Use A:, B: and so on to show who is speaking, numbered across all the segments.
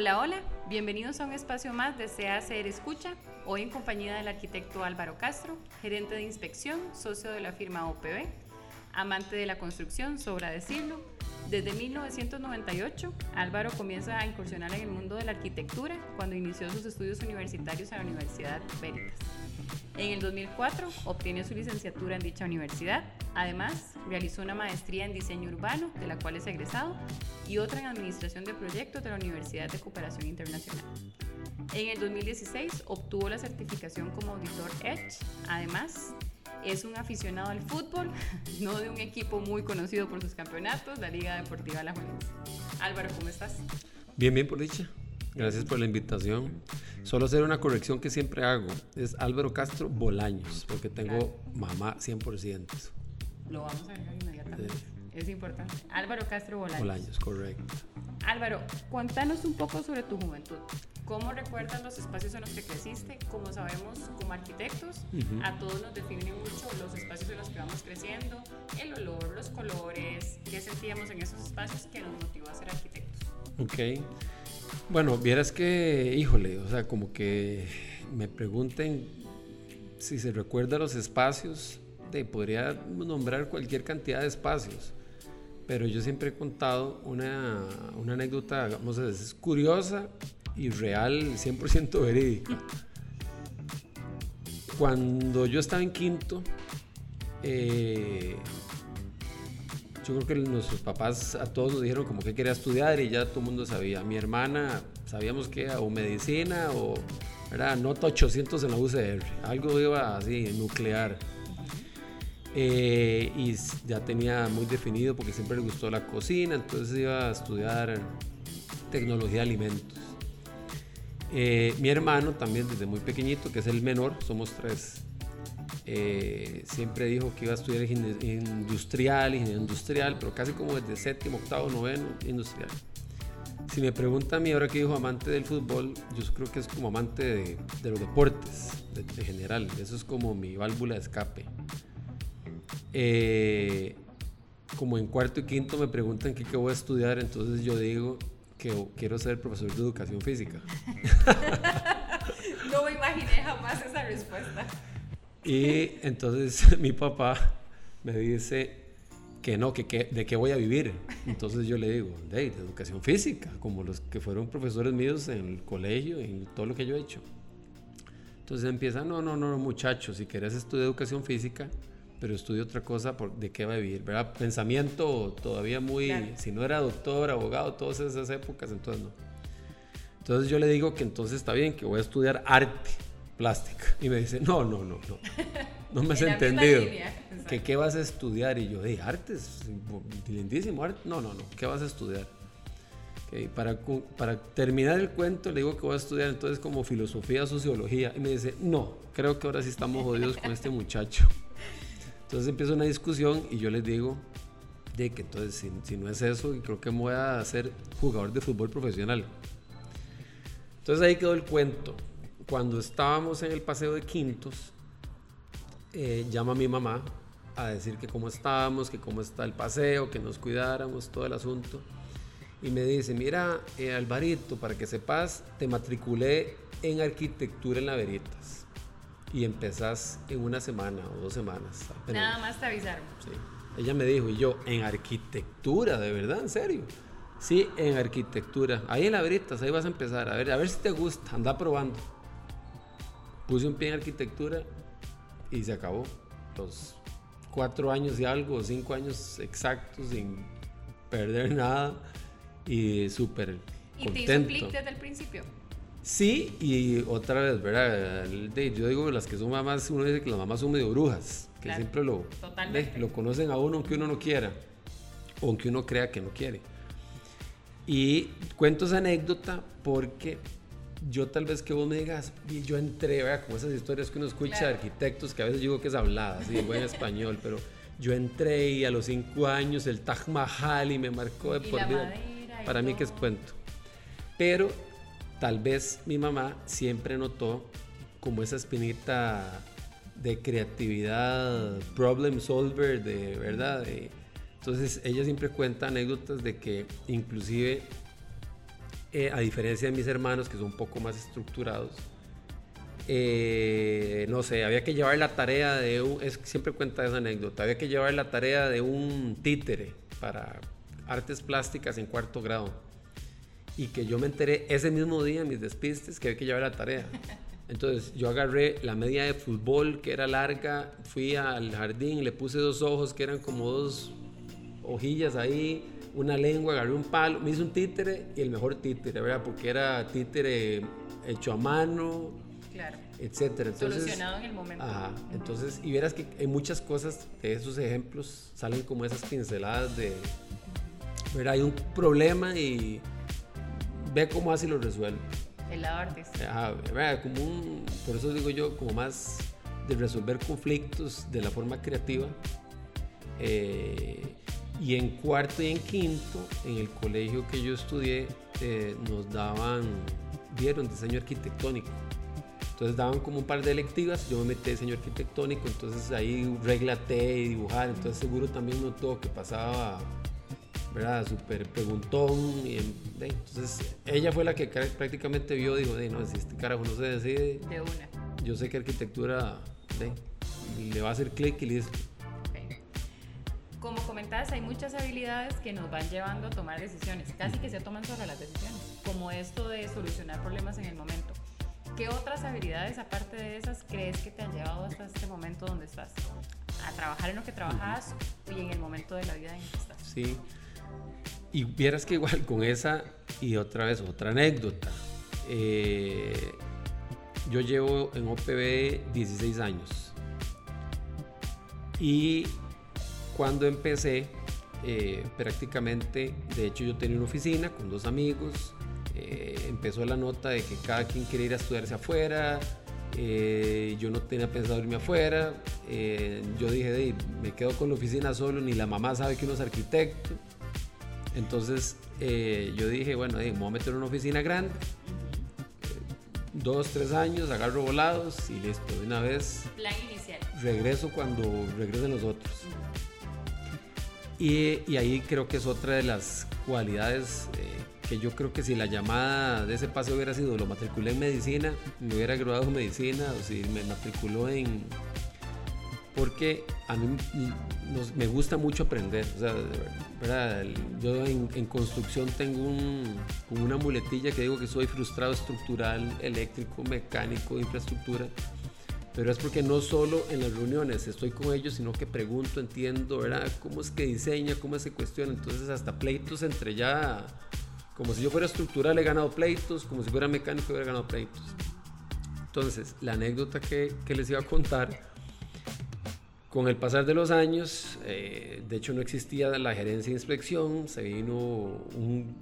A: Hola, hola, bienvenidos a un espacio más de Ser Escucha, hoy en compañía del arquitecto Álvaro Castro, gerente de inspección, socio de la firma OPB, amante de la construcción, sobra decirlo. Desde 1998, Álvaro comienza a incursionar en el mundo de la arquitectura cuando inició sus estudios universitarios en la Universidad Veritas. En el 2004 obtiene su licenciatura en dicha universidad. Además, realizó una maestría en diseño urbano, de la cual es egresado, y otra en administración de proyectos de la Universidad de Cooperación Internacional. En el 2016 obtuvo la certificación como auditor Edge. Además, es un aficionado al fútbol, no de un equipo muy conocido por sus campeonatos, la Liga Deportiva La Juventud. Álvaro, ¿cómo estás?
B: Bien, bien, por dicha. Gracias por la invitación. Solo hacer una corrección que siempre hago. Es Álvaro Castro Bolaños, porque tengo mamá 100%.
A: Lo vamos a ver inmediatamente. Es importante. Álvaro Castro Bolaños.
B: Bolaños, correcto.
A: Álvaro, cuéntanos un poco sobre tu juventud. ¿Cómo recuerdas los espacios en los que creciste? Como sabemos, como arquitectos, a todos nos definen mucho los espacios en los que vamos creciendo, el olor, los colores, qué sentíamos en esos espacios que nos motivó a ser arquitectos.
B: Ok. Bueno, vieras que, híjole, o sea, como que me pregunten si se recuerda los espacios, de, podría nombrar cualquier cantidad de espacios pero yo siempre he contado una, una anécdota, vamos a decir, curiosa y real, 100% verídica. Cuando yo estaba en quinto, eh, yo creo que nuestros papás a todos nos dijeron como que quería estudiar y ya todo el mundo sabía. Mi hermana sabíamos que era o medicina o era nota 800 en la UCR, algo iba así, nuclear. Eh, y ya tenía muy definido porque siempre le gustó la cocina, entonces iba a estudiar tecnología de alimentos. Eh, mi hermano también desde muy pequeñito, que es el menor, somos tres, eh, siempre dijo que iba a estudiar industrial, ingeniería industrial, pero casi como desde séptimo, octavo, noveno, industrial. Si me pregunta a mí ahora que dijo amante del fútbol, yo creo que es como amante de, de los deportes, de, de, general. Eso es como mi válvula de escape. Eh, como en cuarto y quinto me preguntan qué, voy a estudiar, entonces yo digo que quiero ser profesor de educación física.
A: no me imaginé jamás esa respuesta.
B: Y entonces mi papá me dice que no, que, de qué voy a vivir. Entonces yo le digo, de, educación física, como los que fueron profesores míos en el colegio y en todo lo que yo he hecho. Entonces empieza, no, no, no, muchachos, si quieres estudiar educación física, pero estudio otra cosa por, de qué va a vivir, ¿verdad? Pensamiento todavía muy, si no era doctor, abogado, todas esas épocas, entonces no. Entonces yo le digo que entonces está bien, que voy a estudiar arte plástica. Y me dice, no, no, no, no. No me has entendido. ¿Que qué vas a estudiar? Y yo, hey, artes, lindísimo arte. No, no, no, ¿qué vas a estudiar? para, para terminar el cuento, le digo que voy a estudiar entonces como filosofía, sociología. Y me dice, no, creo que ahora sí estamos jodidos con este muchacho. Entonces empieza una discusión y yo les digo de que entonces si, no es eso, creo que me voy a ser jugador de fútbol profesional. Entonces ahí quedó el cuento. Cuando estábamos en el paseo de Quintos, eh, llama a mi mamá a decir que cómo estábamos, que cómo está el paseo, que nos cuidáramos, todo el asunto. Y me dice, mira, eh, Alvarito, para que sepas, te matriculé en arquitectura en la Veritas y empezás en una semana o dos semanas.
A: Nada más te avisaron.
B: Sí. Ella me dijo, y yo, en arquitectura, de verdad, en serio. Sí, en arquitectura. Ahí en la Veritas, ahí vas a empezar. A ver, a ver si te gusta, anda probando. Puse un pie en arquitectura y se acabó. Los cuatro años y algo, cinco años exactos sin perder nada y súper
A: ¿Y te hizo clic desde el principio?
B: Sí, y otra vez, ¿verdad? Yo digo que las que son mamás, uno dice que las mamás son medio brujas, que siempre lo, lo conocen a uno aunque uno no quiera, o aunque uno crea que no quiere. Y cuento esa anécdota porque yo tal vez que vos me digas, yo entré, ¿verdad? Como esas historias que uno escucha de arquitectos, que a veces digo que es hablada, así, buen español, pero yo entré y a los cinco años el Taj Mahal y me marcó de por vida. Para mí que es cuento. Pero tal vez mi mamá siempre notó como esa espinita de creatividad, problem solver, de verdad. entonces ella siempre cuenta anécdotas de que inclusive eh, a diferencia de mis hermanos que son un poco más estructurados, eh, no sé, había que llevar la tarea de un, es, siempre cuenta esa anécdota, había que llevar la tarea de un títere para artes plásticas en cuarto grado. Y que yo me enteré ese mismo día en mis despistes que había que llevar la tarea. Entonces yo agarré la media de fútbol que era larga, fui al jardín, le puse dos ojos que eran como dos hojillas ahí, una lengua, agarré un palo, me hice un títere y el mejor títere, ¿verdad? Porque era títere hecho a mano,
A: Claro.
B: etcétera. Entonces,
A: Solucionado en el momento.
B: Ajá, entonces, y verás que en muchas cosas de esos ejemplos salen como esas pinceladas de, ¿verdad? Hay un problema y ve cómo hace y lo resuelve.
A: El lado.
B: Como un, por eso digo yo, como más de resolver conflictos de la forma creativa. Eh, y en cuarto y en quinto, en el colegio que yo estudié, eh, nos daban, vieron diseño arquitectónico. Entonces daban como un par de electivas, yo me metí diseño arquitectónico, entonces ahí regla T y dibujar, entonces seguro también notó que pasaba, ¿verdad? Súper preguntón. Y, entonces ella fue la que prácticamente vio, dijo, no, si este carajo no se decide,
A: De una.
B: yo sé que arquitectura le va a hacer clic y listo.
A: Ok. Como comentabas, hay muchas habilidades que nos van llevando a tomar decisiones, casi que se toman sobre las decisiones, como esto de solucionar problemas en el momento. ¿Qué otras habilidades, aparte de esas, crees que te han llevado hasta este momento donde estás? A trabajar en lo que trabajas y en el momento de la vida en que estás.
B: Sí. Y vieras que igual con esa y otra vez otra anécdota. Eh, yo llevo en OPB 16 años. Y cuando empecé, eh, prácticamente, de hecho yo tenía una oficina con dos amigos. eh, empezó la nota de que cada quien quiere ir a estudiarse afuera. yo no tenía pensado irme afuera. yo dije, "Dey, me quedo con la oficina solo, ni la mamá sabe que uno es arquitecto. Entonces eh, yo dije, bueno, me voy a meter en una oficina grande. eh, dos, tres años, agarro volados y listo, de una vez
A: Plan inicial.
B: regreso cuando regresen los otros. Y, y ahí creo que es otra de las cualidades eh, que yo creo que si la llamada de ese pase hubiera sido lo matriculé en medicina, me hubiera graduado en medicina o si me matriculó en... Porque a mí nos- me gusta mucho aprender. O sea, verdad, yo en, en construcción tengo un, como una muletilla que digo que soy frustrado estructural, eléctrico, mecánico, infraestructura pero es porque no solo en las reuniones estoy con ellos, sino que pregunto, entiendo, ¿verdad? ¿Cómo es que diseña? ¿Cómo se cuestiona? Entonces hasta pleitos entre ya, como si yo fuera estructural he ganado pleitos, como si fuera mecánico hubiera ganado pleitos. Entonces, la anécdota que, que les iba a contar, con el pasar de los años, eh, de hecho no existía la gerencia de inspección, se vino un,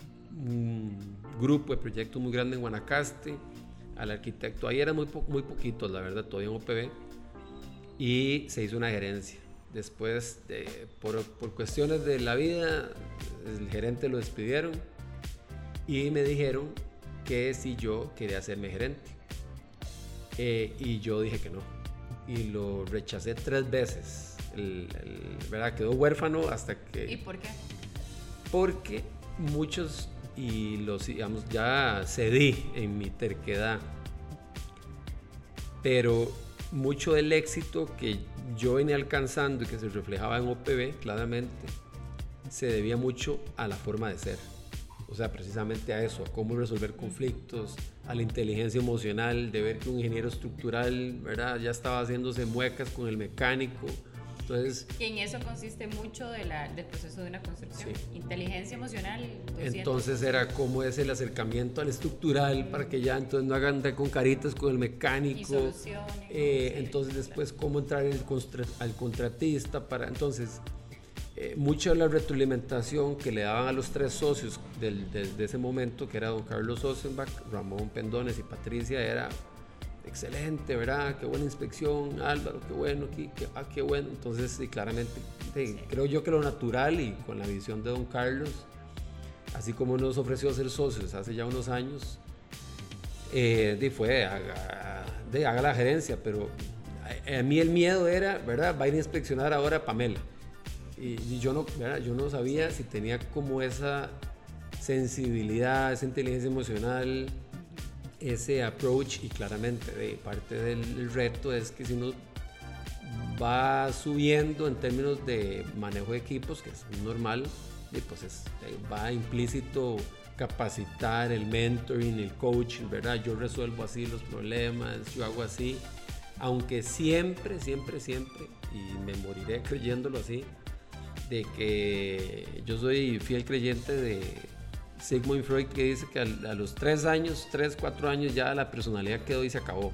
B: grupo de proyectos muy grande en Guanacaste, al arquitecto, ahí eran muy, po- muy la verdad, todavía en OPB, y se hizo una gerencia. Después, de- por, por cuestiones de la vida, el gerente lo despidieron y me dijeron que si yo quería hacerme gerente. Eh, y yo dije que no. Y lo rechacé tres veces. El, el- ¿verdad? Quedó huérfano hasta que
A: ¿Y por qué?
B: porque muchos y los digamos ya cedí en mi terquedad pero mucho del éxito que yo venía alcanzando y que se reflejaba en OPB claramente se debía mucho a la forma de ser o sea precisamente a eso a cómo resolver conflictos a la inteligencia emocional de ver que un ingeniero estructural verdad ya estaba haciéndose muecas con el mecánico entonces
A: Y en eso consiste mucho de la- del proceso de una construcción.
B: Sí.
A: Inteligencia emocional.
B: Entonces era cómo es el acercamiento al estructural para que ya entonces no hagan con caritas con el
A: y
B: mecánico.
A: soluciones.
B: Eh, entonces después cómo entrar el al contratista para entonces eh, mucha de la retroalimentación que le daban a los tres socios del- de, de ese momento que era don Carlos Osenbach, Ramón Pendones y Patricia era excelente, ¿verdad? Qué buena inspección, Álvaro, qué bueno, qué, ah, qué bueno. Entonces, sí, claramente, sí, creo yo que lo natural y con la visión de don Carlos, así como nos ofreció ser socios hace ya unos años, eh, fue, haga, de, haga la gerencia, pero a, a mí el miedo era, ¿verdad? Va a ir a inspeccionar ahora a Pamela. Y, yo, no, ¿verdad? yo no sabía si tenía como esa sensibilidad, esa inteligencia emocional, ese approach y claramente de parte del reto es que si uno va subiendo en términos de manejo de equipos, que es normal, y pues va implícito capacitar, el mentoring, el coaching, ¿verdad? Yo resuelvo así los problemas, yo hago así, aunque siempre, siempre, siempre, y me moriré creyéndolo así, de que yo soy fiel creyente de Sigmund Freud que dice que a, los tres años, tres, cuatro años ya la personalidad quedó y se acabó.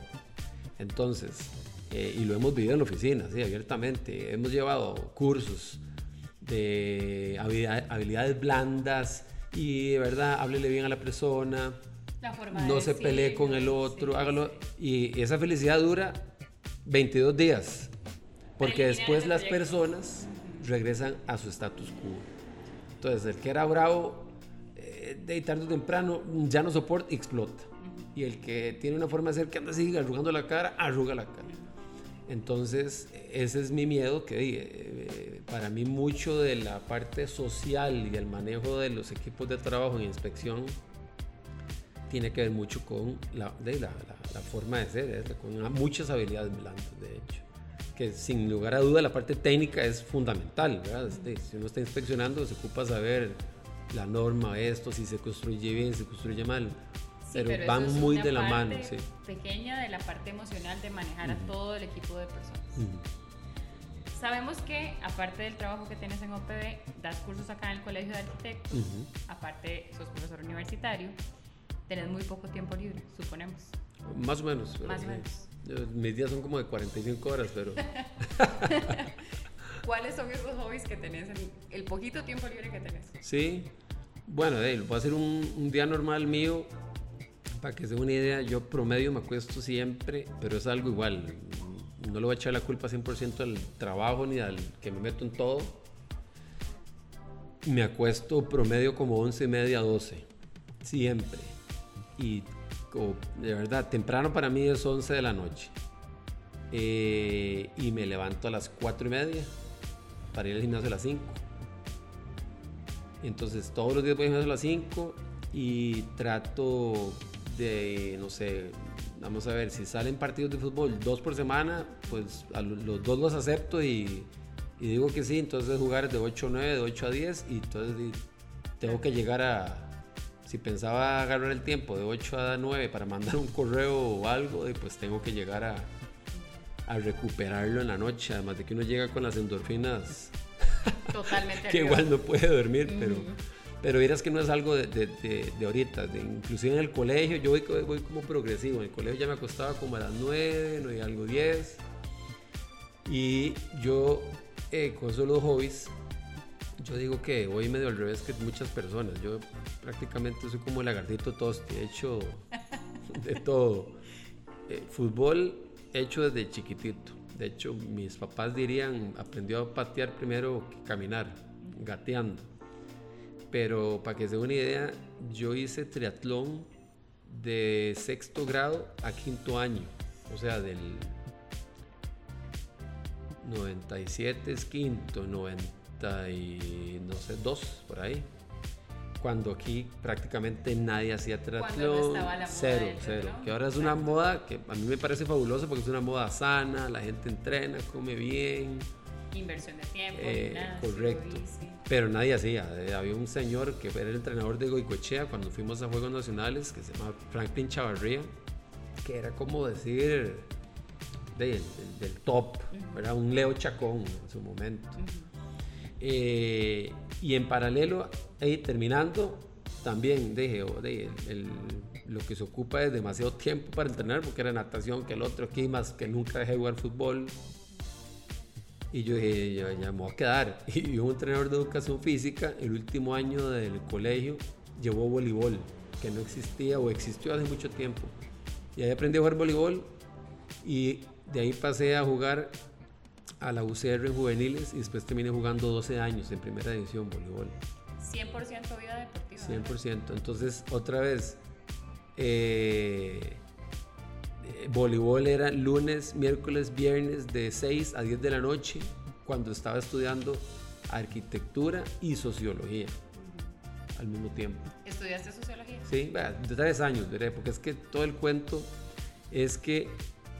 B: Entonces, eh, y lo hemos vivido en la oficina, sí, abiertamente. Hemos llevado cursos de habilidades blandas y de verdad, háblele bien a la persona, no se pelee con el otro, hágalo. Y esa felicidad dura 22 días, porque después las personas regresan a su status quo. Entonces, el que era bravo, eh, de tarde o temprano, ya no soporta y explota. Y el que tiene una forma de ser que anda así arrugando la cara, arruga la cara. Entonces, ese es mi miedo, que eh, para mí mucho de la parte social y el manejo de los equipos de trabajo en inspección tiene que ver mucho con la, de la, forma de ser, con muchas habilidades blandas, de hecho. Que sin lugar a duda la parte técnica es fundamental, ¿verdad? si uno está inspeccionando, se ocupa saber la norma, esto, si se construye bien, si se construye mal pero, van muy de la mano. Sí.
A: Pequeña de la parte emocional de manejar a todo el equipo de personas. Sabemos que aparte del trabajo que tienes en OPB, das cursos acá en el Colegio de Arquitectos, aparte sos profesor universitario, tenés muy poco tiempo libre, suponemos.
B: Más o menos.
A: Más o menos.
B: Mis días son como de 45 horas, pero...
A: ¿Cuáles son esos hobbies que tenés en el poquito tiempo libre que tenés?
B: Sí, bueno, de, voy a hacer un, un día normal mío para que se una idea, yo promedio me acuesto siempre, pero es algo igual. No le voy a echar la culpa 100% al trabajo ni al que me meto en todo. Me acuesto promedio como 11 y media, 12. Siempre. Y de verdad, temprano para mí es 11 de la noche. Eh, y me levanto a las 4 y media para ir al gimnasio a las 5. Entonces todos los días voy al gimnasio a las 5 y trato de, no sé, vamos a ver, si salen partidos de fútbol dos por semana, pues a los dos los acepto y, digo que sí, entonces jugar de 8 a 9, de 8 a 10 y entonces tengo que llegar a, si pensaba agarrar el tiempo de 8 a 9 para mandar un correo o algo, pues tengo que llegar a, a recuperarlo en la noche, además de que uno llega con las endorfinas.
A: Totalmente.
B: que igual no puede dormir, pero... Pero dirás que no es algo de, de, de, ahorita, inclusive en el colegio, yo voy, voy, como progresivo, en el colegio ya me acostaba como a las 9, 9 y algo 10. Y yo, eh, con esos los hobbies, yo digo que voy medio al revés que muchas personas. Yo prácticamente soy como el lagartito toste, he hecho de todo. Eh, fútbol hecho desde chiquitito. De hecho, mis papás dirían, aprendió a patear primero que caminar, gateando pero para que se den una idea, yo hice triatlón de sexto grado a quinto año, o sea, del 97 es quinto, 90 y no sé, dos por ahí. Cuando aquí prácticamente nadie hacía triatlón, cero, cero. Que ahora es una moda que a mí me parece fabulosa porque es una moda sana, la gente entrena, come bien.
A: Inversión de tiempo,
B: eh, correcto. Pero nadie hacía. Eh, había un señor que era el entrenador de Goicochea cuando fuimos a Juegos Nacionales, que se llama Franklin Chavarría, que era como decir del, top, era un Leo Chacón en su momento. Eh, y en paralelo, ahí terminando, también dije, oh, lo que se ocupa es demasiado tiempo para entrenar, porque era natación, que el otro aquí más que nunca dejé jugar fútbol, y yo dije, ya, ya, me voy a quedar. Y un entrenador de educación física, el último año del colegio, llevó voleibol, que no existía o existió hace mucho tiempo. Y ahí aprendí a jugar voleibol y de ahí pasé a jugar a la UCR en juveniles y después terminé jugando 12 años en primera división voleibol.
A: 100% vida deportiva.
B: 100%. Entonces, otra vez, eh, voleibol era lunes, miércoles, viernes de 6 a 10 de la noche cuando estaba estudiando arquitectura y sociología. al mismo tiempo.
A: ¿Estudiaste sociología?
B: Sí, de tres años, porque es que todo el cuento es que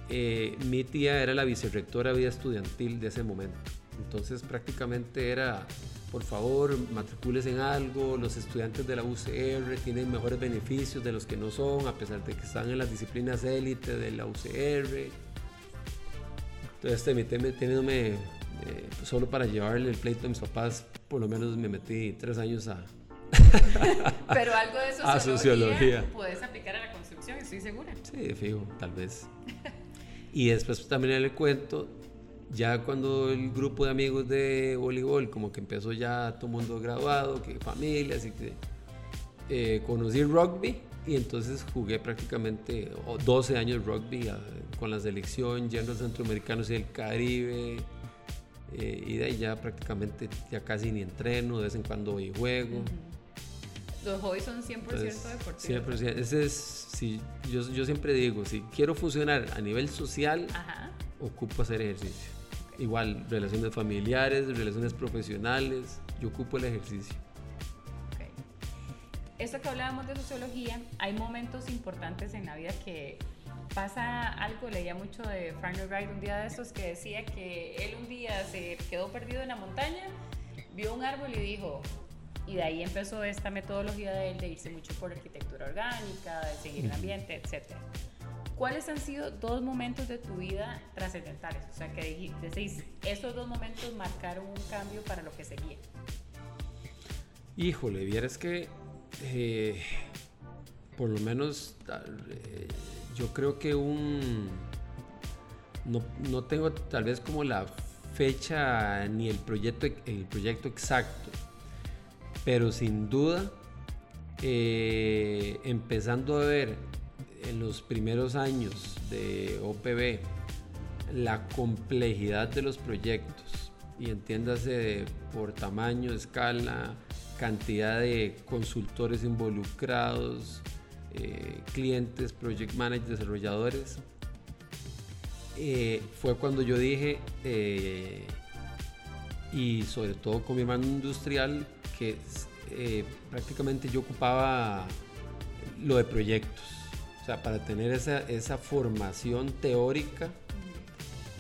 B: eh, mi tía era la vicerrectora de vida estudiantil de ese momento. Entonces prácticamente era, por favor, matricules en algo, los estudiantes de la UCR tienen mejores beneficios de los que no son, a pesar de que están en las disciplinas élite de la UCR. Entonces, teniéndome eh, solo para llevarle el pleito a mis papás, por lo menos me metí tres años a...
A: Pero algo de sociología, a sociología puedes aplicar a la construcción, estoy segura.
B: Sí, fijo, tal vez. Y después también en el cuento, ya cuando el grupo de amigos de voleibol, como que empezó ya todo mundo graduado, que familia, así que eh, conocí rugby y entonces jugué prácticamente 12 años rugby ah, con la selección, yendo a centroamericanos y el Caribe. Eh, y de ahí ya prácticamente ya casi ni entreno, de vez en cuando voy y juego.
A: Los hobbies son 100% deportivos.
B: 100%. Ese es, yo, yo, siempre digo, si quiero funcionar a nivel social, ocupo hacer ejercicio. Igual, relaciones familiares, relaciones profesionales, yo ocupo el ejercicio.
A: Okay. Esto que hablábamos de sociología, hay momentos importantes en la vida que pasa algo, leía mucho de Frank Lloyd Wright un día de estos que decía que él un día se quedó perdido en la montaña, vio un árbol y dijo, y de ahí empezó esta metodología de él de irse mucho por arquitectura orgánica, de seguir el ambiente, etc. ¿Cuáles han sido dos momentos de tu vida trascendentales? O sea, que decís, estos dos momentos marcaron un cambio para lo que seguía.
B: Híjole, vieras que eh, por lo menos eh, yo creo que un... No, no, tengo tal vez como la fecha ni el proyecto, el proyecto exacto, pero sin duda, eh, empezando a ver en los primeros años de OPB la complejidad de los proyectos y entiéndase por tamaño, escala, cantidad de consultores involucrados, eh, clientes, project managers, desarrolladores, eh, fue cuando yo dije, y sobre todo con mi hermano industrial, eh, prácticamente yo ocupaba lo de proyectos. O sea, para tener esa, esa formación teórica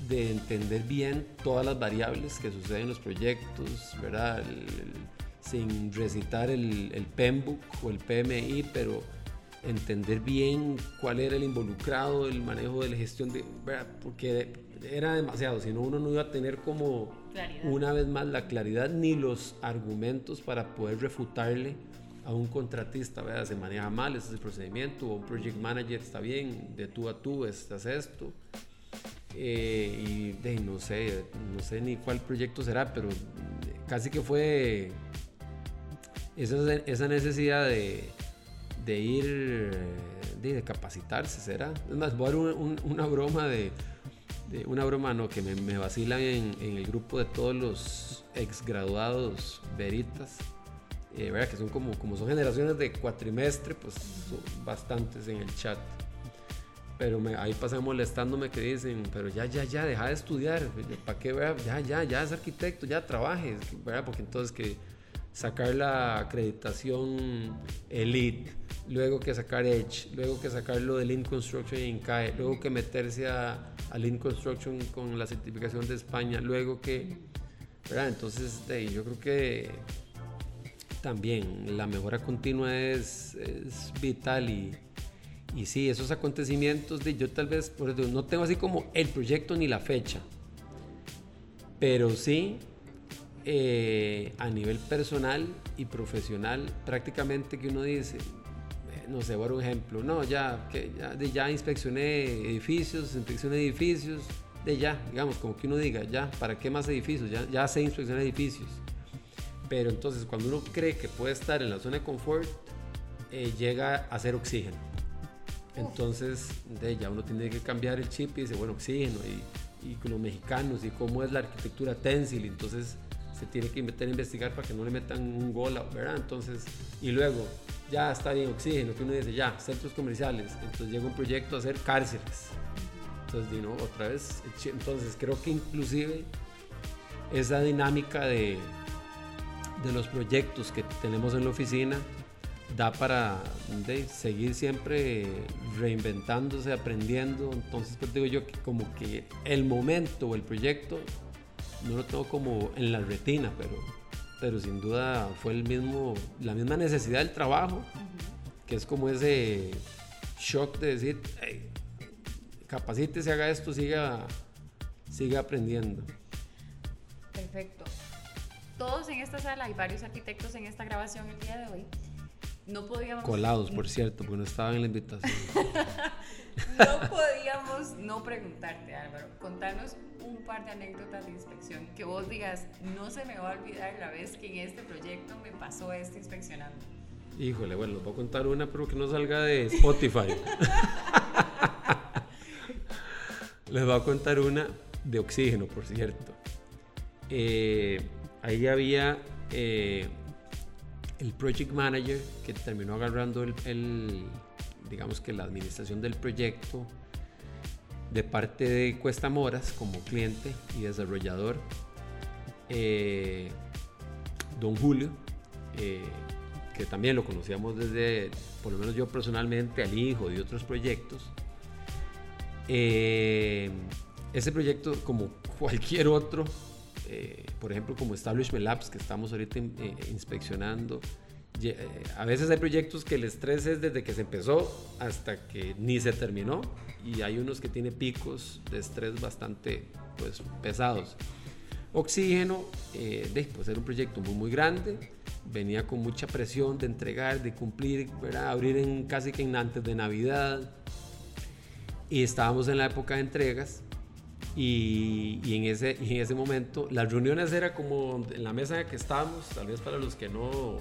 B: de entender bien todas las variables que suceden en los proyectos, ¿verdad? sin recitar el, el PMBOK o el PMI, pero entender bien cuál era el involucrado, el manejo de la gestión, de, ¿verdad? porque era demasiado, si no uno no iba a tener como una vez más la claridad ni los argumentos para poder refutarle a un contratista, ¿verdad? se maneja mal, ese es el procedimiento, o un project manager está bien, de tú a tú estás esto. Eh, y de, no sé, no sé ni cuál proyecto será, pero casi que fue esa, esa necesidad de, de ir, de, capacitarse, ¿será? Es más, voy a dar una broma de, una broma no, que me, me vacilan en, el grupo de todos los exgraduados veritas, eh, ¿verdad? que son como, como son generaciones de cuatrimestre, pues son bastantes en el chat. Pero me, ahí pasan molestándome que dicen, pero ya, ya, ya, deja de estudiar, ¿para qué? Ya, ya, ya es arquitecto, ya trabajes, ¿verdad? Porque entonces que sacar la acreditación Elite, luego que sacar Edge, luego que sacar lo de Lean Construction y INCAE, luego que meterse a, a Lean Construction con la certificación de España, luego que, ¿verdad? Entonces, yo creo que también la mejora continua es, es vital y, y sí, esos acontecimientos, de, yo tal vez, por no tengo así como el proyecto ni la fecha, pero sí eh, a nivel personal y profesional, prácticamente que uno dice, eh, no sé, por un ejemplo, no, ya, que ya, de, ya inspeccioné edificios, inspeccioné edificios, de ya, digamos, como que uno diga, ya, ¿para qué más edificios? Ya, ya sé inspeccionar edificios. Pero entonces, cuando uno cree que puede estar en la zona de confort, eh, llega a ser oxígeno. Entonces, de ya uno tiene que cambiar el chip y dice, bueno, oxígeno y, y con los mexicanos y cómo es la arquitectura Tensil. Entonces, se tiene que meter a investigar para que no le metan un gol, ¿verdad? Entonces, y luego, ya está bien oxígeno, que uno dice, ya, centros comerciales, entonces llega un proyecto a hacer cárceles. Entonces, ¿no? otra vez, entonces creo que inclusive esa dinámica de, de los proyectos que tenemos en la oficina da para seguir siempre reinventándose, aprendiendo. Entonces, pues digo yo que como que el momento o el proyecto no lo tengo como en la retina, pero, pero sin duda fue el mismo, la misma necesidad del trabajo, que es como ese shock de decir, hey, capacítese, haga esto, siga, siga aprendiendo.
A: Perfecto. Todos en esta sala, hay varios arquitectos en esta grabación el día de hoy. No podíamos...
B: Colados, por cierto, porque no estaban en la invitación.
A: no podíamos no preguntarte, Álvaro. Contanos un par de anécdotas de inspección. Que vos digas, no se me va a olvidar la vez que en este proyecto me pasó esto inspeccionando.
B: Híjole, bueno, les voy a contar una, pero que no salga de Spotify. les voy a contar una de oxígeno, por cierto. Eh, ahí había eh, el project manager que terminó agarrando el, digamos que la administración del proyecto de parte de Cuesta Moras como cliente y desarrollador, eh, don Julio, que también lo conocíamos desde, por lo menos yo personalmente, al hijo de otros proyectos. ese proyecto, como cualquier otro, eh, por ejemplo, como Establishment Labs, que estamos ahorita eh, inspeccionando. Eh, a veces hay proyectos que el estrés es desde que se empezó hasta que ni se terminó y hay unos que tienen picos de estrés bastante pues, pesados. Oxígeno, de, pues era un proyecto muy, muy grande, venía con mucha presión de entregar, de cumplir, abrir en, casi que en antes de Navidad y estábamos en la época de entregas y, en ese, en ese momento las reuniones era como en la mesa que estábamos, tal vez para los que no,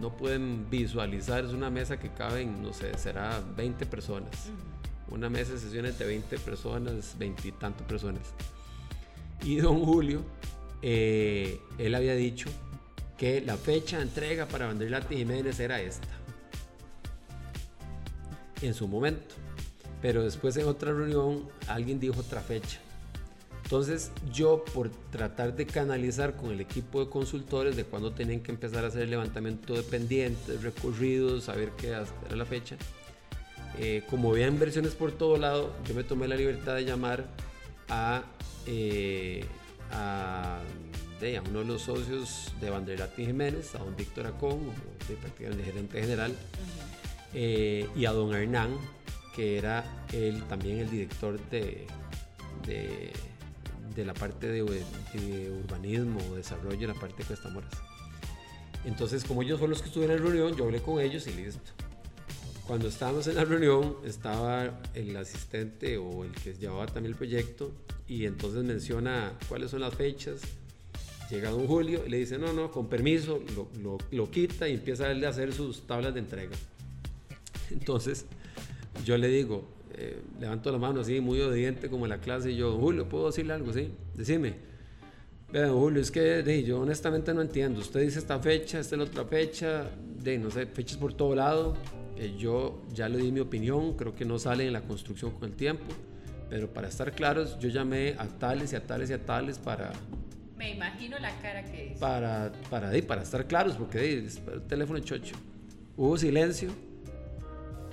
B: no pueden visualizar, es una mesa que caben, no sé, será 20 personas. Una mesa de sesiones de 20 personas, 20 y tantas personas. Y don Julio, eh, él había dicho que la fecha de entrega para Vanderlati Jiménez era esta. En su momento. Pero después en otra reunión alguien dijo otra fecha. Entonces yo por tratar de canalizar con el equipo de consultores de cuándo tenían que empezar a hacer el levantamiento de pendientes, recorridos, saber qué era la fecha, eh, como había inversiones por todo lado, yo me tomé la libertad de llamar a, eh, a, uno de los socios de Banderati Jiménez, a don Víctor Acón, de gerente general, eh, y a don Hernán, que era él también el director de de la parte de, urbanismo o desarrollo en la parte de Cuesta Moras. Entonces, como ellos fueron los que estuvieron en la reunión, yo hablé con ellos y listo. Cuando estábamos en la reunión, estaba el asistente o el que llevaba también el proyecto y entonces menciona cuáles son las fechas. Llega don Julio y le dice, no, no, con permiso, lo, lo, lo quita y empieza a hacer sus tablas de entrega. Entonces, yo le digo, eh, levanto la mano así, muy obediente como en la clase, y yo, Julio, ¿puedo decirle algo? Sí, decime. Vean, Julio, es que de, yo honestamente no entiendo. Usted dice esta fecha, esta es la otra fecha, de no sé, fechas por todo lado. Eh, yo ya le di mi opinión, creo que no sale en la construcción con el tiempo, pero para estar claros, yo llamé a tales y a tales y a tales para.
A: Me imagino la cara que es.
B: Para, para, para estar claros, porque el teléfono chocho. Hubo silencio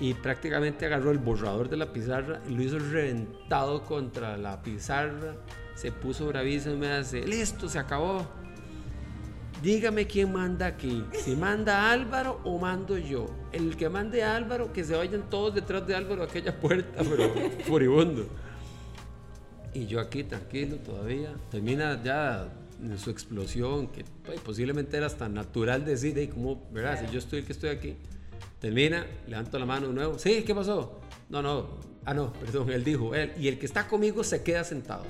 B: y prácticamente agarró el borrador de la pizarra y lo hizo reventado contra la pizarra. Se puso bravísimo y me hace, listo, se acabó. Dígame quién manda aquí, si manda Álvaro o mando yo. El que mande Álvaro, que se vayan todos detrás de Álvaro a aquella puerta, pero furibundo. Y yo aquí tranquilo todavía. Termina ya en su explosión, que pues, posiblemente era hasta natural decir, hey, ¿cómo, verdad? Si yo estoy el que estoy aquí. Termina, levanto la mano de nuevo. Sí, ¿qué pasó? No, no. Ah, no, perdón, él dijo, él. Y el que está conmigo se queda sentado.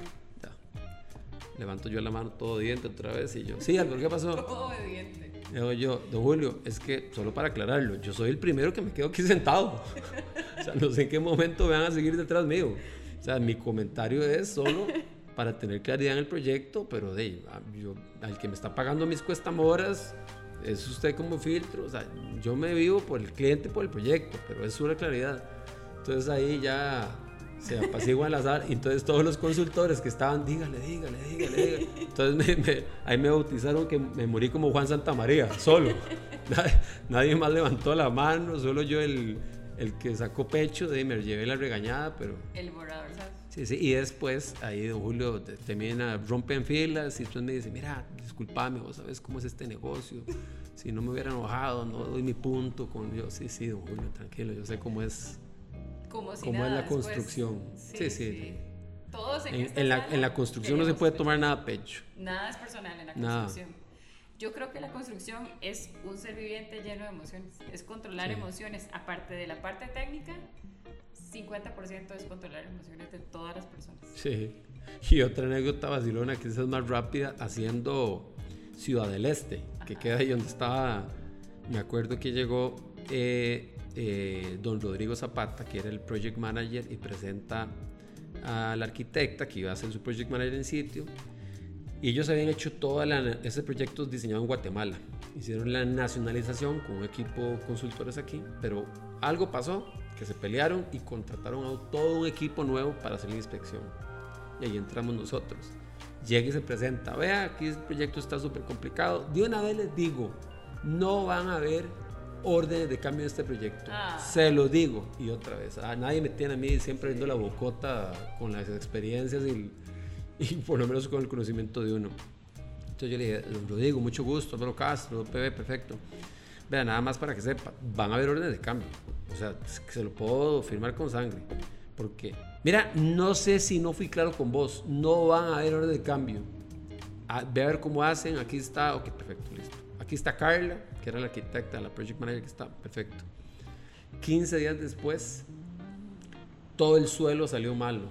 B: Levanto yo la mano todo diente otra vez y yo, sí, Álvaro, ¿qué pasó?
A: Todo diente.
B: Digo yo, don Julio, es que solo para aclararlo, yo soy el primero que me quedo aquí sentado. o sea, no sé en qué momento van a seguir detrás mío. O sea, mi comentario es solo para tener claridad en el proyecto, pero de, yo, al que me está pagando mis cuestamoras, es usted como filtro, o sea, yo me vivo por el cliente, por el proyecto, pero es una claridad. Entonces ahí ya se apacigua el azar. Entonces todos los consultores que estaban, dígale, dígale, dígale, dígale. Entonces ahí me bautizaron que me morí como Juan Santa María, solo. nadie, más levantó la mano, solo yo el, el que sacó pecho, de me llevé la regañada, pero...
A: El borrador, ¿sabes?
B: Sí, sí, y después ahí don Julio termina, rompen filas y entonces me dice, mira, disculpame, vos sabes cómo es este negocio, si no me hubiera enojado, no doy mi punto con yo, sí, sí, don Julio, tranquilo, yo sé cómo es,
A: como si
B: cómo
A: nada,
B: es la construcción. Sí, sí.
A: Todos en,
B: en, la, en, la, construcción no se puede tomar nada a pecho.
A: Nada es personal en la construcción. Yo creo que la construcción es un ser viviente lleno de emociones, es controlar emociones, aparte de la parte técnica, 50% es controlar emociones de todas las personas.
B: Sí. Y otra anécdota vacilona, que esa es más rápida, haciendo Ciudad del Este, que queda ahí donde estaba. Me acuerdo que llegó eh, eh, don Rodrigo Zapata, que era el project manager, y presenta a la arquitecta que iba a ser su project manager en sitio. Y ellos habían hecho todo ese proyecto diseñado en Guatemala. Hicieron la nacionalización con un equipo consultores aquí, pero algo pasó que se pelearon y contrataron a todo un equipo nuevo para hacer la inspección. Y ahí entramos nosotros. Llega y se presenta, vea, aquí el proyecto está súper complicado. De una vez les digo, no van a haber órdenes de cambio de este proyecto. Ah. Se lo digo. Y otra vez, ah, nadie me tiene a mí siempre viendo la bocota con las experiencias y, y, por lo menos con el conocimiento de uno. Entonces yo le dije, lo digo, mucho gusto, Álvaro Castro, PB, perfecto. Vea, nada más para que sepa, van a haber órdenes de cambio. O sea, se lo puedo firmar con sangre. Porque, mira, no sé si no fui claro con vos. No van a haber órdenes de cambio. A, ve a ver cómo hacen. Aquí está. Ok, perfecto, listo. Aquí está Carla, que era la arquitecta, la project manager que está. Perfecto. 15 días después, todo el suelo salió malo.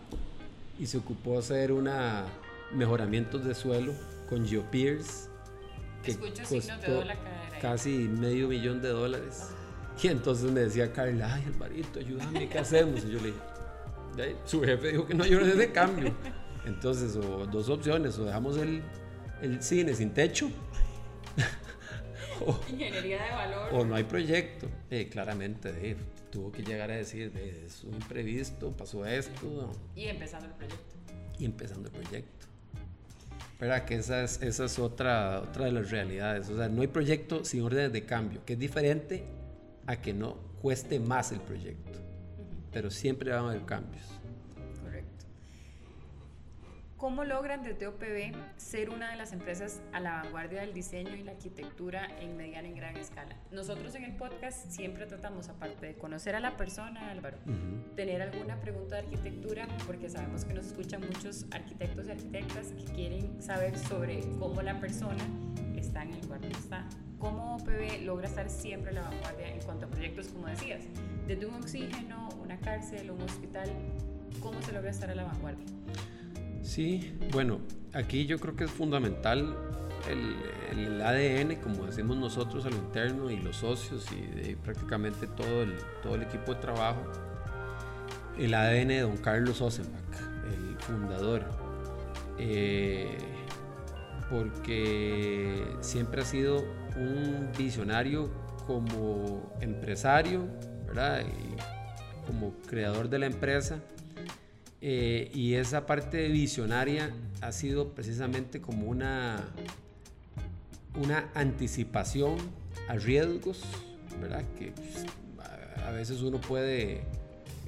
B: Y se ocupó hacer una mejoramientos de suelo con GeoPeers.
A: Que costó, de
B: casi medio millón de dólares. Y entonces me decía Carla, ay, Alvarito, ayúdame, ¿qué hacemos? Y yo le dije, su jefe dijo que no hay órdenes de cambio. Entonces, o dos opciones, o dejamos el, el cine sin techo.
A: O, Ingeniería de valor.
B: O no hay proyecto. Eh, claramente, tuvo que llegar a decir, es un imprevisto, pasó esto.
A: Y empezando el proyecto.
B: Y empezando el proyecto. ¿verdad? Que esa es, esa es otra, otra de las realidades. O sea, no hay proyecto sin órdenes de cambio, que es diferente a que no cueste más el proyecto. Pero siempre van a haber cambios.
A: ¿Cómo logran desde OPB ser una de las empresas a la vanguardia del diseño y la arquitectura en mediana y gran escala? Nosotros en el podcast siempre tratamos, aparte de conocer a la persona, Álvaro, tener alguna pregunta de arquitectura, porque sabemos que nos escuchan muchos arquitectos y arquitectas que quieren saber sobre cómo la persona está en el lugar donde está. ¿Cómo OPB logra estar siempre a la vanguardia en cuanto a proyectos, como decías? Desde un oxígeno, una cárcel, un hospital, ¿cómo se logra estar a la vanguardia?
B: Sí, bueno, aquí yo creo que es fundamental el, ADN, como decimos nosotros a lo interno, y los socios y prácticamente todo el, todo el equipo de trabajo. El ADN de don Carlos Osenbach, el fundador. Eh, porque siempre ha sido un visionario como empresario, ¿verdad? Y como creador de la empresa eh, y esa parte visionaria ha sido precisamente como una, una anticipación a riesgos, ¿verdad? Que pues, a veces uno puede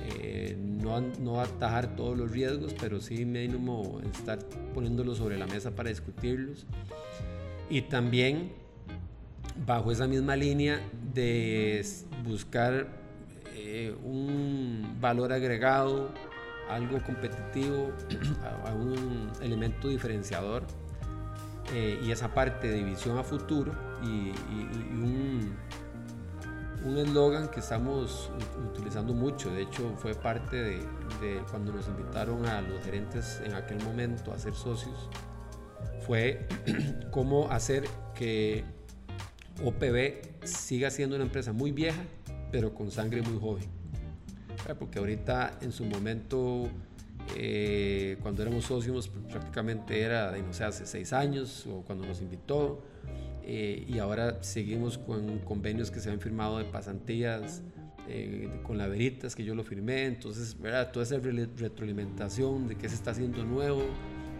B: eh, no, no, atajar todos los riesgos, pero sí mínimo estar poniéndolos sobre la mesa para discutirlos. Y también bajo esa misma línea de buscar eh, un valor agregado algo competitivo, a, un elemento diferenciador eh, y esa parte de visión a futuro y, un eslogan que estamos utilizando mucho, de hecho fue parte de, cuando nos invitaron a los gerentes en aquel momento a ser socios, fue cómo hacer que OPB siga siendo una empresa muy vieja, pero con sangre muy joven porque ahorita en su momento, eh, cuando éramos socios, prácticamente era, no sé, hace seis años o cuando nos invitó, eh, y ahora seguimos con convenios que se han firmado de pasantías eh, con la Veritas que yo lo firmé, entonces, ¿verdad? Toda esa retroalimentación de qué se está haciendo nuevo.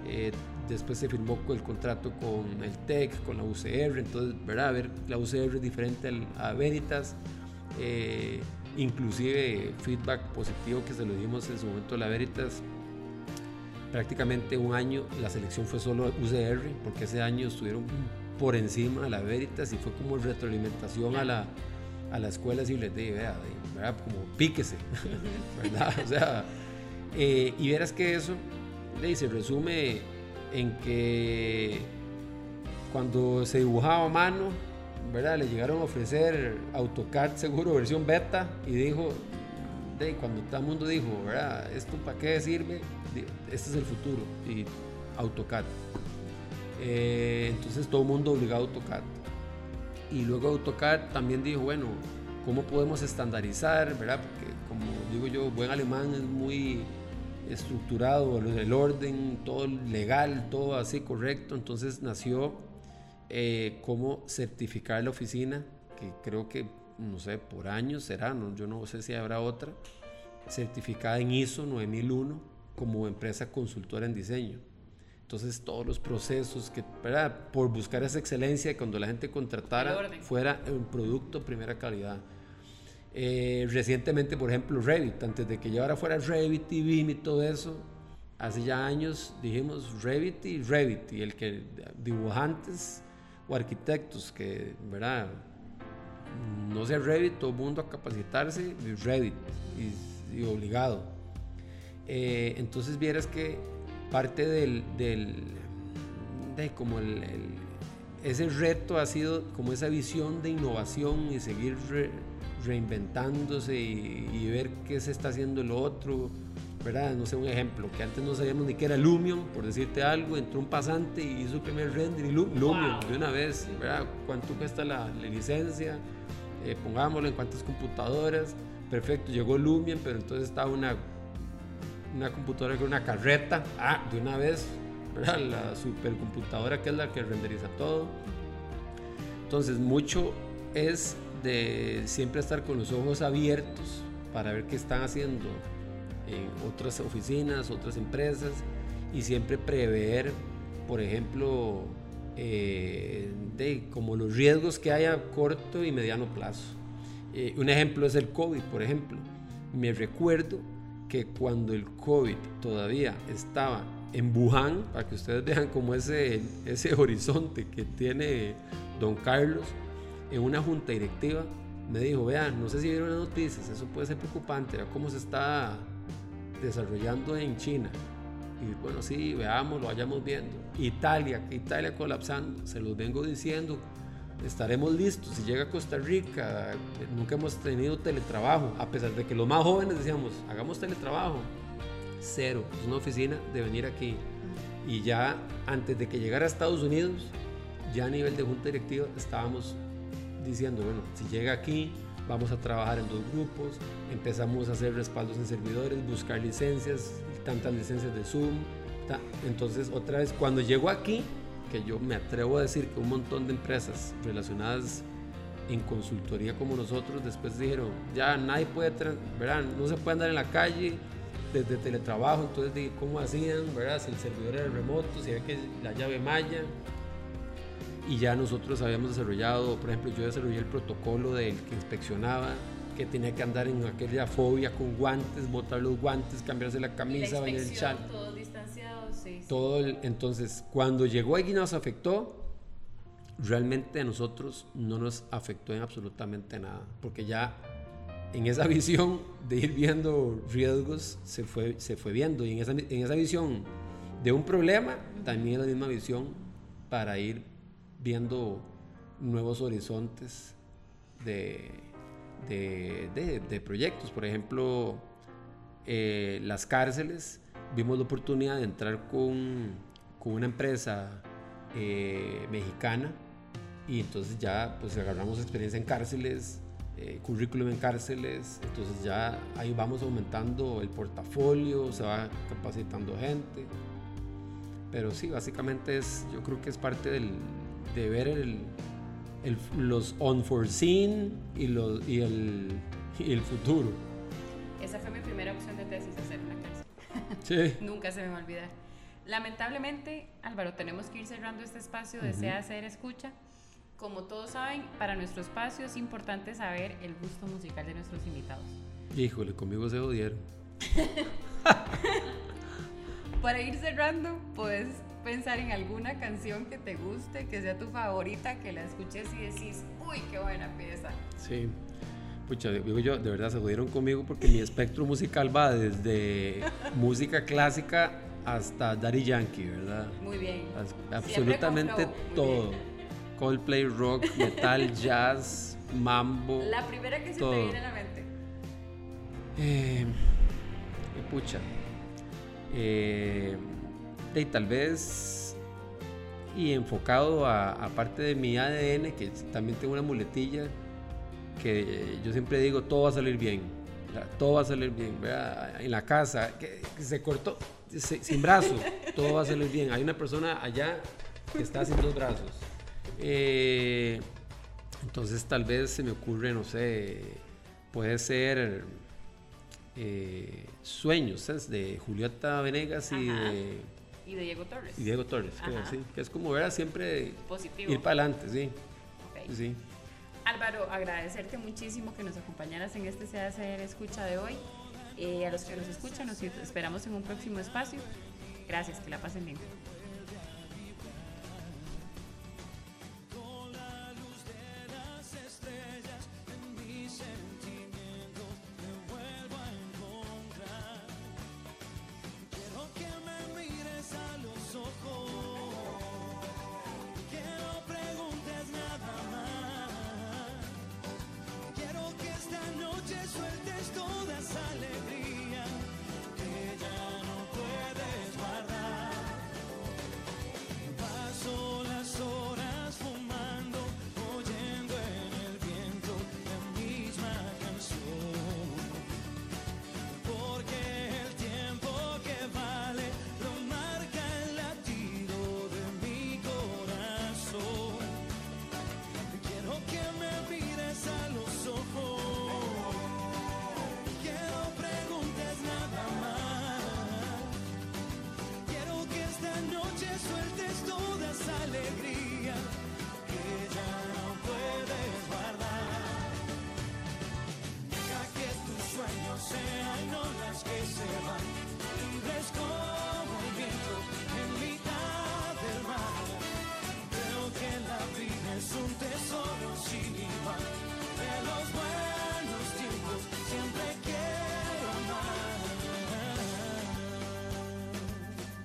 B: Eh, después se firmó el contrato con el TEC, con la UCR, entonces, ¿verdad? A ver, la UCR es diferente a Veritas. Eh, inclusive feedback positivo que se lo dimos en su momento a la Veritas. Prácticamente un año la selección fue solo UCR, porque ese año estuvieron por encima de la Veritas y fue como retroalimentación a la, a la escuela y les dije, vea, como píquese, ¿verdad? O sea, eh, y verás que eso se resume en que cuando se dibujaba a mano, ¿verdad? Le llegaron a ofrecer AutoCAD seguro versión beta y dijo, de, cuando todo el mundo dijo, ¿verdad? ¿Esto para qué sirve? Este es el futuro y AutoCAD. Eh, entonces todo el mundo obligado a AutoCAD. Y luego AutoCAD también dijo, bueno, ¿cómo podemos estandarizar? ¿verdad? Porque como digo yo, buen alemán es muy estructurado, el orden, todo legal, todo así correcto. Entonces nació eh, cómo certificar la oficina, que creo que, no sé, por años será, no, yo no sé si habrá otra, certificada en ISO 9001 como empresa consultora en diseño. Entonces todos los procesos que, ¿verdad? por buscar esa excelencia, cuando la gente contratara, fuera un producto primera calidad. Eh, recientemente, por ejemplo, Revit, antes de que yo ahora fuera Revit y BIM y todo eso, hace ya años dijimos Revit y Revit, y el que dibujantes o arquitectos que, ¿verdad? No sea Revit, todo el mundo a capacitarse, Revit, y, obligado. Eh, entonces vieras que parte del, del de como el, ese reto ha sido como esa visión de innovación y seguir reinventándose y, ver qué se está haciendo lo otro, ¿verdad? No sé, un ejemplo, que antes no sabíamos ni qué era Lumion, por decirte algo, entró un pasante y hizo el primer render y Lumion de una vez, ¿verdad? ¿Cuánto cuesta la, licencia? Eh, pongámoslo en cuántas computadoras, perfecto, llegó Lumion, pero entonces estaba una una computadora con una carreta, ah, de una vez, la supercomputadora que es la que renderiza todo. Entonces, mucho es de siempre estar con los ojos abiertos para ver qué están haciendo en otras oficinas, otras empresas y siempre prever, por ejemplo, eh, de como los riesgos que hay a corto y mediano plazo. Eh, un ejemplo es el COVID, por ejemplo. Me recuerdo que cuando el COVID todavía estaba en Wuhan, para que ustedes vean como ese, ese horizonte que tiene don Carlos, en una junta directiva, me dijo, vean, no sé si vieron las noticias, eso puede ser preocupante, vea cómo se está desarrollando en China. Y bueno, sí, veamos, lo vayamos viendo. Italia, Italia colapsando, se los vengo diciendo, estaremos listos. Si llega a Costa Rica, nunca hemos tenido teletrabajo, a pesar de que los más jóvenes decíamos, hagamos teletrabajo. Cero, es una oficina de venir aquí. Y ya antes de que llegara a Estados Unidos, ya a nivel de junta directiva estábamos diciendo, bueno, si llega aquí, vamos a trabajar en dos grupos, empezamos a hacer respaldos en servidores, buscar licencias, tantas licencias de Zoom. Entonces, otra vez, cuando llegó aquí, que yo me atrevo a decir que un montón de empresas relacionadas en consultoría como nosotros después dijeron, ya nadie puede, ¿verdad? no se puede andar en la calle desde teletrabajo, entonces dije, ¿cómo hacían? ¿verdad? Si el servidor era remoto, si había que la llave malla. Y ya nosotros habíamos desarrollado, por ejemplo, yo desarrollé el protocolo del que inspeccionaba, que tenía que andar en aquella fobia con guantes, botar los guantes, cambiarse la camisa, bañar el chal. todo entonces, cuando llegó aquí nos afectó, realmente a nosotros no nos afectó en absolutamente nada, porque ya en esa visión de ir viendo riesgos se fue, se fue viendo, y en esa, en esa visión de un problema, también la misma visión para ir viendo nuevos horizontes de, de, de, proyectos. Por ejemplo, eh, las cárceles vimos la oportunidad de entrar con, con una empresa eh, mexicana y entonces ya pues agarramos experiencia en cárceles, eh, currículum en cárceles, entonces ya ahí vamos aumentando el portafolio, se va capacitando gente. Pero sí, básicamente es, yo creo que es parte del, de ver el, el, los unforeseen y, los, y el, y el futuro.
A: Esa fue mi primera opción de tesis, hacer una clase.
B: Sí.
A: Nunca se me va a olvidar. Lamentablemente, Álvaro, tenemos que ir cerrando este espacio de Sea Hacer Escucha. Como todos saben, para nuestro espacio es importante saber el gusto musical de nuestros invitados.
B: Híjole, conmigo se jodieron.
A: Para ir cerrando, puedes pensar en alguna canción que te guste, que sea tu favorita, que la escuches y decís, uy, qué buena pieza.
B: Sí. Pucha, digo yo, de verdad se jodieron conmigo porque mi espectro musical va desde música clásica hasta Daddy Yankee, ¿verdad?
A: Muy bien.
B: Absolutamente todo.
A: bien.
B: Coldplay, rock, metal, jazz, mambo.
A: La primera que se
B: Todo.
A: te viene a la mente.
B: Eh, pucha. Eh, y tal vez y enfocado a, a parte de mi ADN, que también tengo una muletilla, que yo siempre digo, todo va a salir bien. Todo va a salir bien. ¿verdad? En la casa, que, que se cortó, se- sin brazo, todo va a salir bien. Hay una persona allá que está sin dos brazos. Eh, entonces tal vez se me ocurre, no sé, puede ser eh, Sueños, de Julieta Venegas y,
A: Ajá.
B: de,
A: Y de Diego Torres.
B: y Diego Torres, creo,
A: Ajá.
B: sí, que es como ver siempre
A: Positivo.
B: ir para adelante, sí, sí.
A: Álvaro, agradecerte muchísimo que nos acompañaras en este Hacer Escucha de hoy. Eh, a los que nos escuchan, nos esperamos en un próximo espacio. Gracias, que la pasen bien. ojos.